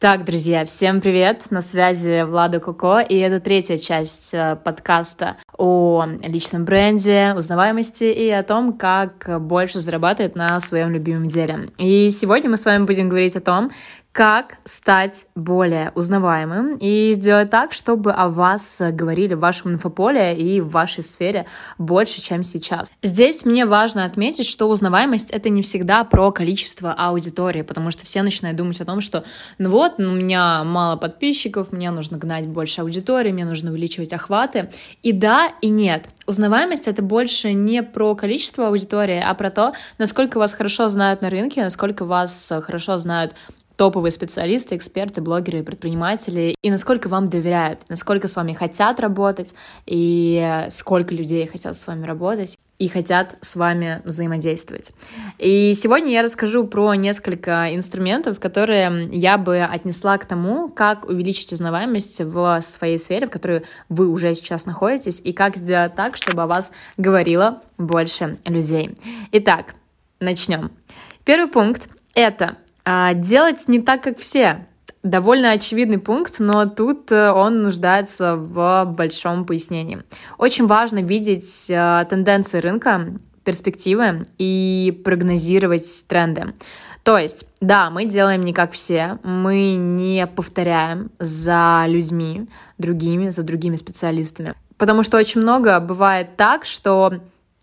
Так, друзья, всем привет! На связи Влада Коко, и это третья часть э, подкаста о личном бренде, узнаваемости и о том, как больше зарабатывать на своем любимом деле. И сегодня мы с вами будем говорить о том, как стать более узнаваемым и сделать так, чтобы о вас говорили в вашем инфополе и в вашей сфере больше, чем сейчас. Здесь мне важно отметить, что узнаваемость — это не всегда про количество аудитории, потому что все начинают думать о том, что ну вот, у меня мало подписчиков, мне нужно гнать больше аудитории, мне нужно увеличивать охваты. И да, и нет. Узнаваемость — это больше не про количество аудитории, а про то, насколько вас хорошо знают на рынке, насколько вас хорошо знают топовые специалисты, эксперты, блогеры, предприниматели, и насколько вам доверяют, насколько с вами хотят работать, и сколько людей хотят с вами работать и хотят с вами взаимодействовать. И сегодня я расскажу про несколько инструментов, которые я бы отнесла к тому, как увеличить узнаваемость в своей сфере, в которой вы уже сейчас находитесь, и как сделать так, чтобы о вас говорило больше людей. Итак, начнем. Первый пункт — это делать не так, как все. Довольно очевидный пункт, но тут э, он нуждается в большом пояснении. Очень важно видеть э, тенденции рынка, перспективы и прогнозировать тренды. То есть, да, мы делаем не как все, мы не повторяем за людьми другими, за другими специалистами. Потому что очень много бывает так, что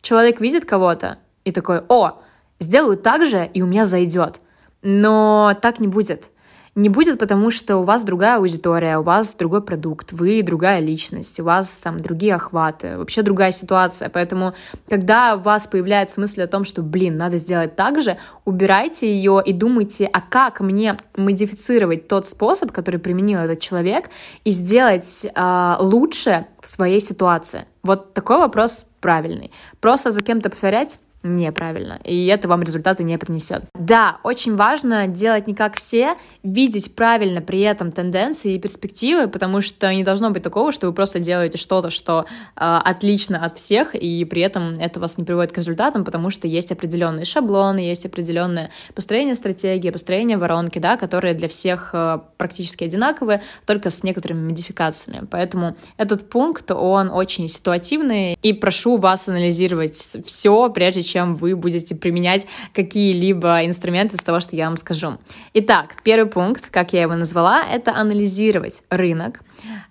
человек видит кого-то и такой, о, сделаю так же, и у меня зайдет. Но так не будет. Не будет, потому что у вас другая аудитория, у вас другой продукт, вы другая личность, у вас там другие охваты, вообще другая ситуация. Поэтому, когда у вас появляется мысль о том, что, блин, надо сделать так же, убирайте ее и думайте, а как мне модифицировать тот способ, который применил этот человек, и сделать э, лучше в своей ситуации. Вот такой вопрос правильный. Просто за кем-то повторять неправильно, и это вам результаты не принесет. Да, очень важно делать не как все, видеть правильно при этом тенденции и перспективы, потому что не должно быть такого, что вы просто делаете что-то, что э, отлично от всех, и при этом это вас не приводит к результатам, потому что есть определенные шаблоны, есть определенное построение стратегии, построение воронки, да, которые для всех э, практически одинаковые, только с некоторыми модификациями. Поэтому этот пункт, он очень ситуативный, и прошу вас анализировать все, прежде чем чем вы будете применять какие-либо инструменты из того, что я вам скажу. Итак, первый пункт, как я его назвала, это анализировать рынок,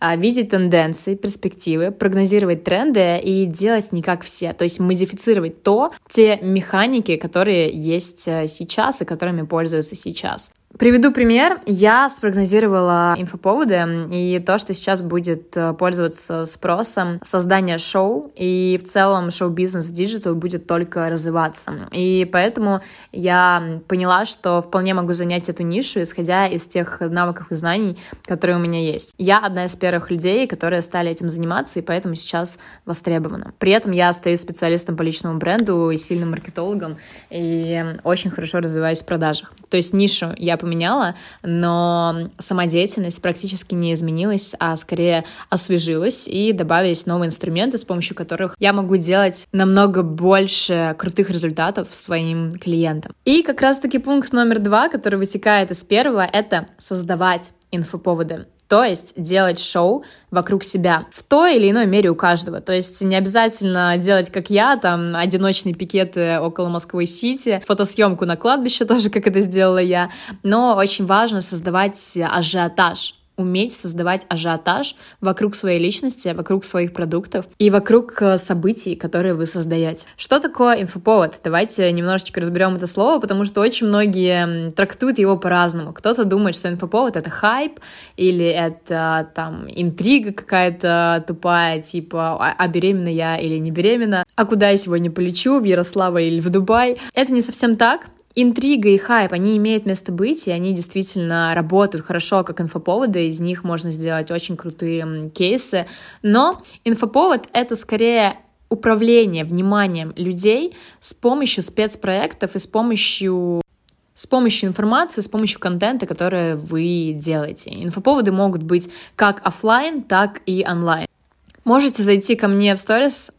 а, видеть тенденции, перспективы, прогнозировать тренды и делать не как все, то есть модифицировать то, те механики, которые есть э, сейчас и которыми пользуются сейчас. Приведу пример. Я спрогнозировала инфоповоды и то, что сейчас будет э, пользоваться спросом создание шоу, и в целом шоу-бизнес в digital будет только развиваться. И поэтому я поняла, что вполне могу занять эту нишу, исходя из тех навыков и знаний, которые у меня есть. Я одна из первых людей, которые стали этим заниматься, и поэтому сейчас востребована. При этом я остаюсь специалистом по личному бренду и сильным маркетологом, и очень хорошо развиваюсь в продажах. То есть нишу я поменяла, но самодеятельность практически не изменилась, а скорее освежилась, и добавились новые инструменты, с помощью которых я могу делать намного больше крутых результатов своим клиентам. И как раз-таки пункт номер два, который вытекает из первого, это создавать инфоповоды то есть делать шоу вокруг себя в той или иной мере у каждого. То есть не обязательно делать, как я, там, одиночные пикеты около Москвы-Сити, фотосъемку на кладбище тоже, как это сделала я, но очень важно создавать ажиотаж уметь создавать ажиотаж вокруг своей личности, вокруг своих продуктов и вокруг э, событий, которые вы создаете. Что такое инфоповод? Давайте немножечко разберем это слово, потому что очень многие трактуют его по-разному. Кто-то думает, что инфоповод — это хайп, или это там интрига какая-то тупая, типа «А, а беременна я или не беременна? А куда я сегодня полечу? В Ярославль или в Дубай? Это не совсем так. Интрига и хайп, они имеют место быть, и они действительно работают хорошо как инфоповоды, из них можно сделать очень крутые кейсы, но инфоповод — это скорее управление вниманием людей с помощью спецпроектов и с помощью с помощью информации, с помощью контента, который вы делаете. Инфоповоды могут быть как офлайн, так и онлайн. Можете зайти ко мне в сторис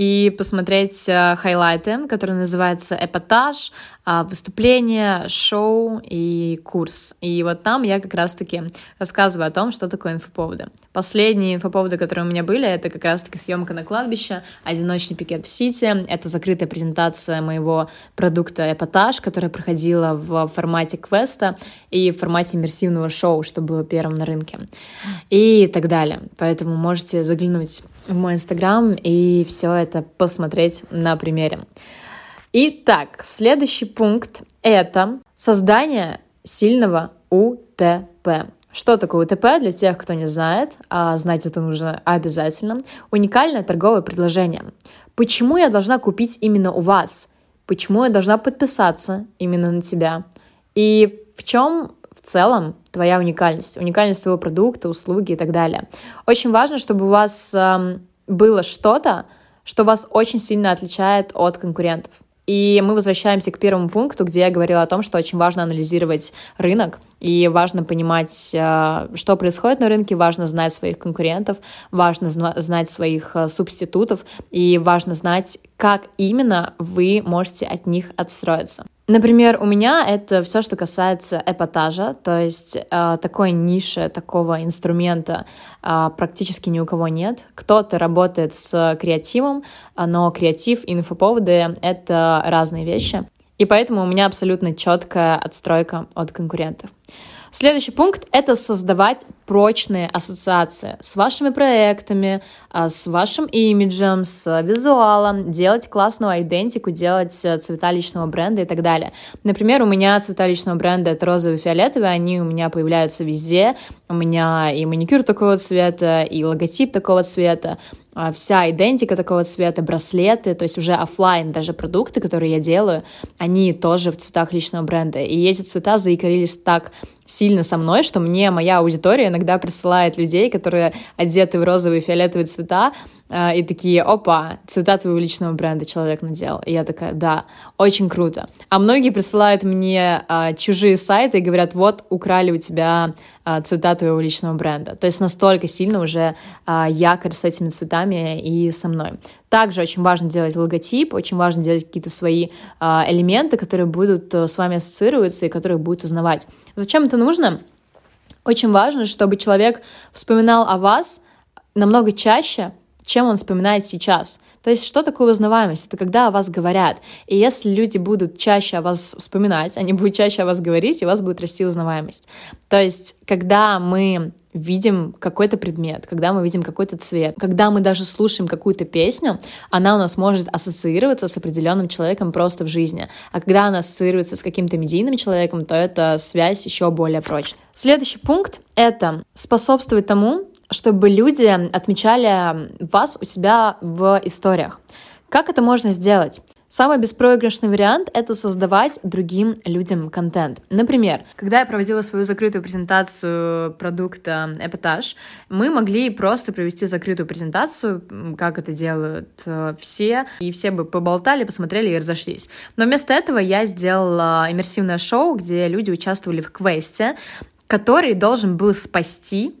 и посмотреть э, хайлайты, которые называются «Эпатаж», выступление, шоу и курс. И вот там я как раз-таки рассказываю о том, что такое инфоповоды. Последние инфоповоды, которые у меня были, это как раз-таки съемка на кладбище, одиночный пикет в Сити, это закрытая презентация моего продукта «Эпатаж», которая проходила в формате квеста и в формате иммерсивного шоу, что было первым на рынке, и так далее. Поэтому можете заглянуть в мой инстаграм и все это посмотреть на примере. Итак, следующий пункт — это создание сильного УТП. Что такое УТП для тех, кто не знает, а знать это нужно обязательно. Уникальное торговое предложение. Почему я должна купить именно у вас? Почему я должна подписаться именно на тебя? И в чем в целом твоя уникальность, уникальность твоего продукта, услуги и так далее. Очень важно, чтобы у вас э, было что-то, что вас очень сильно отличает от конкурентов. И мы возвращаемся к первому пункту, где я говорила о том, что очень важно анализировать рынок, и важно понимать, э, что происходит на рынке, важно знать своих конкурентов, важно знать своих э, субститутов, и важно знать, как именно вы можете от них отстроиться. Например, у меня это все, что касается эпатажа, то есть э, такой ниши, такого инструмента э, практически ни у кого нет. Кто-то работает с креативом, но креатив и инфоповоды — это разные вещи. И поэтому у меня абсолютно четкая отстройка от конкурентов. Следующий пункт — это создавать прочные ассоциации с вашими проектами, а, с вашим имиджем, с визуалом, делать классную идентику, делать э, цвета личного бренда и так далее. Например, у меня цвета личного бренда — это розовый и фиолетовый, они у меня появляются везде. У меня и маникюр такого цвета, и логотип такого цвета, вся идентика такого цвета, браслеты, то есть уже офлайн даже продукты, которые я делаю, они тоже в цветах личного бренда. И эти цвета заикарились так сильно со мной, что мне моя аудитория иногда присылает людей, которые одеты в розовые и фиолетовые цвета, и такие, опа, цвета твоего личного бренда человек надел. И я такая, да, очень круто. А многие присылают мне а, чужие сайты и говорят, вот, украли у тебя а, цвета твоего личного бренда. То есть настолько сильно уже а, якорь с этими цветами и со мной. Также очень важно делать логотип, очень важно делать какие-то свои а, элементы, которые будут э, с вами ассоциироваться и которые будут узнавать. Зачем это нужно? Очень важно, чтобы человек вспоминал о вас намного чаще, чем он вспоминает сейчас. То есть что такое узнаваемость? Это когда о вас говорят. И если люди будут чаще о вас вспоминать, они будут чаще о вас говорить, и у вас будет расти узнаваемость. То есть когда мы видим какой-то предмет, когда мы видим какой-то цвет, когда мы даже слушаем какую-то песню, она у нас может ассоциироваться с определенным человеком просто в жизни. А когда она ассоциируется с каким-то медийным человеком, то эта связь еще более прочная. Следующий пункт — это способствовать тому, чтобы люди отмечали вас у себя в историях. Как это можно сделать? Самый беспроигрышный вариант — это создавать другим людям контент. Например, когда я проводила свою закрытую презентацию продукта Эпатаж, мы могли просто провести закрытую презентацию, как это делают э, все, и все бы поболтали, посмотрели и разошлись. Но вместо этого я сделала иммерсивное шоу, где люди участвовали в квесте, который должен был спасти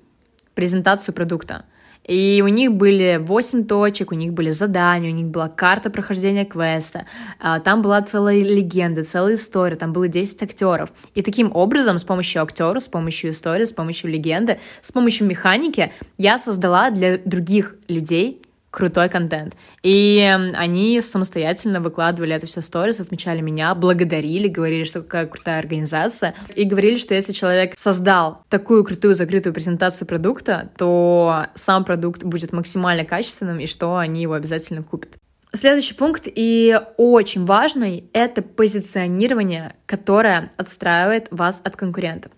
презентацию продукта. И у них были 8 точек, у них были задания, у них была карта прохождения квеста, а, там была целая легенда, целая история, там было 10 актеров. И таким образом, с помощью актеров, с помощью истории, с помощью легенды, с помощью механики я создала для других людей крутой контент. И они самостоятельно выкладывали это все сторис, отмечали меня, благодарили, говорили, что какая крутая организация, и говорили, что если человек создал такую крутую закрытую презентацию продукта, то сам продукт будет максимально качественным, и что они его обязательно купят. Следующий пункт и очень важный — это позиционирование, которое отстраивает вас от конкурентов.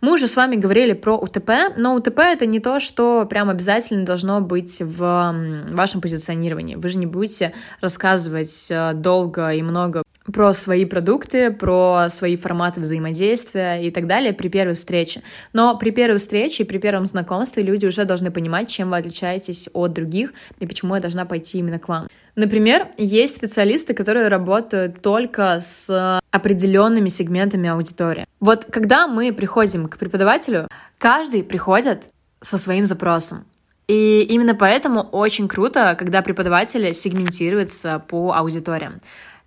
Мы уже с вами говорили про УТП, но УТП — это не то, что прям обязательно должно быть в вашем позиционировании. Вы же не будете рассказывать э, долго и много про свои продукты, про свои форматы взаимодействия и так далее при первой встрече. Но при первой встрече и при первом знакомстве люди уже должны понимать, чем вы отличаетесь от других и почему я должна пойти именно к вам. Например, есть специалисты, которые работают только с определенными сегментами аудитории. Вот когда мы приходим к преподавателю, каждый приходит со своим запросом. И именно поэтому очень круто, когда преподаватели сегментируются по аудиториям.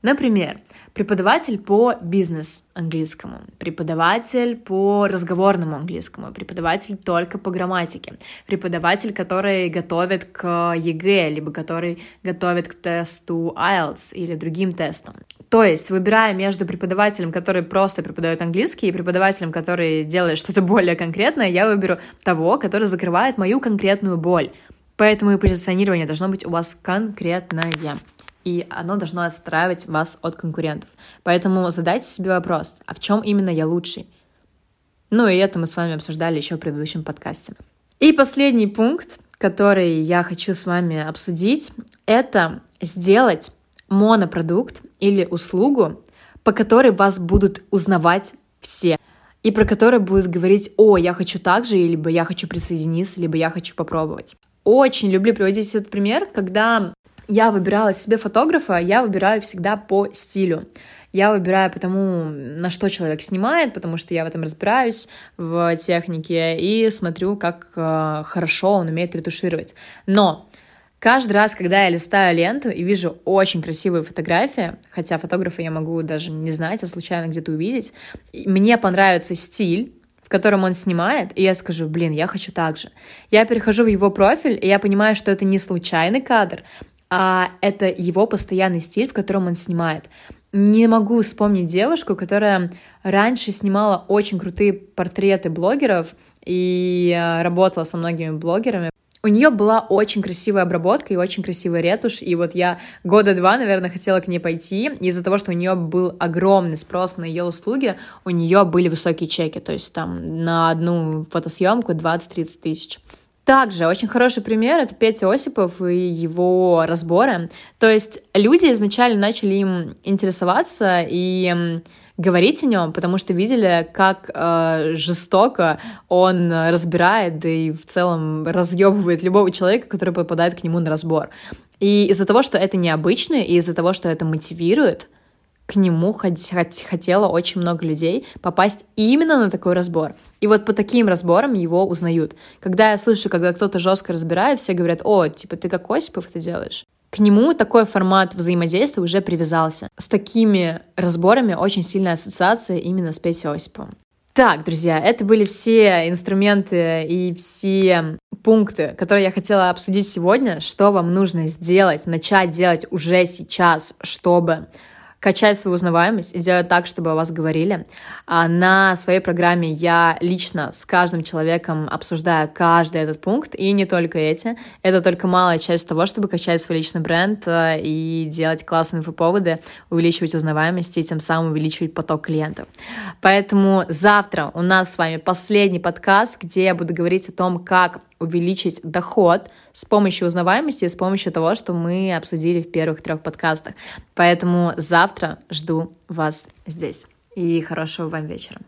Например, преподаватель по бизнес английскому, преподаватель по разговорному английскому, преподаватель только по грамматике, преподаватель, который готовит к ЕГЭ, либо который готовит к тесту IELTS или другим тестам. То есть, выбирая между преподавателем, который просто преподает английский, и преподавателем, который делает что-то более конкретное, я выберу того, который закрывает мою конкретную боль. Поэтому и позиционирование должно быть у вас конкретное и оно должно отстраивать вас от конкурентов. Поэтому задайте себе вопрос, а в чем именно я лучший? Ну и это мы с вами обсуждали еще в предыдущем подкасте. И последний пункт, который я хочу с вами обсудить, это сделать монопродукт или услугу, по которой вас будут узнавать все, и про который будут говорить, о, я хочу так же, либо я хочу присоединиться, либо я хочу попробовать. Очень люблю приводить этот пример, когда я выбирала себе фотографа, я выбираю всегда по стилю. Я выбираю по тому, на что человек снимает, потому что я в этом разбираюсь, в технике, и смотрю, как э, хорошо он умеет ретушировать. Но каждый раз, когда я листаю ленту и вижу очень красивые фотографии, хотя фотографа я могу даже не знать, а случайно где-то увидеть, мне понравится стиль, в котором он снимает, и я скажу, блин, я хочу так же. Я перехожу в его профиль, и я понимаю, что это не случайный кадр, а это его постоянный стиль, в котором он снимает. Не могу вспомнить девушку, которая раньше снимала очень крутые портреты блогеров и э, работала со многими блогерами. У нее была очень красивая обработка и очень красивая ретушь, и вот я года два, наверное, хотела к ней пойти, из-за того, что у нее был огромный спрос на ее услуги, у нее были высокие чеки, то есть там на одну фотосъемку 20-30 тысяч. Также очень хороший пример — это Петя Осипов и его разборы. То есть люди изначально начали им интересоваться и говорить о нем, потому что видели, как э, жестоко он разбирает, да и в целом разъебывает любого человека, который попадает к нему на разбор. И из-за того, что это необычно, и из-за того, что это мотивирует, к нему хотело очень много людей попасть именно на такой разбор. И вот по таким разборам его узнают. Когда я слышу, когда кто-то жестко разбирает, все говорят, о, типа, ты как Осипов это делаешь? К нему такой формат взаимодействия уже привязался. С такими разборами очень сильная ассоциация именно с Петей Осиповым. Так, друзья, это были все инструменты и все пункты, которые я хотела обсудить сегодня. Что вам нужно сделать, начать делать уже сейчас, чтобы качать свою узнаваемость и делать так, чтобы о вас говорили. А на своей программе я лично с каждым человеком обсуждаю каждый этот пункт, и не только эти. Это только малая часть того, чтобы качать свой личный бренд э, и делать классные инфоповоды, увеличивать узнаваемость и тем самым увеличивать поток клиентов. Поэтому завтра у нас с вами последний подкаст, где я буду говорить о том, как увеличить доход с помощью узнаваемости и с помощью того, что мы обсудили в первых трех подкастах. Поэтому завтра жду вас здесь. И хорошего вам вечера.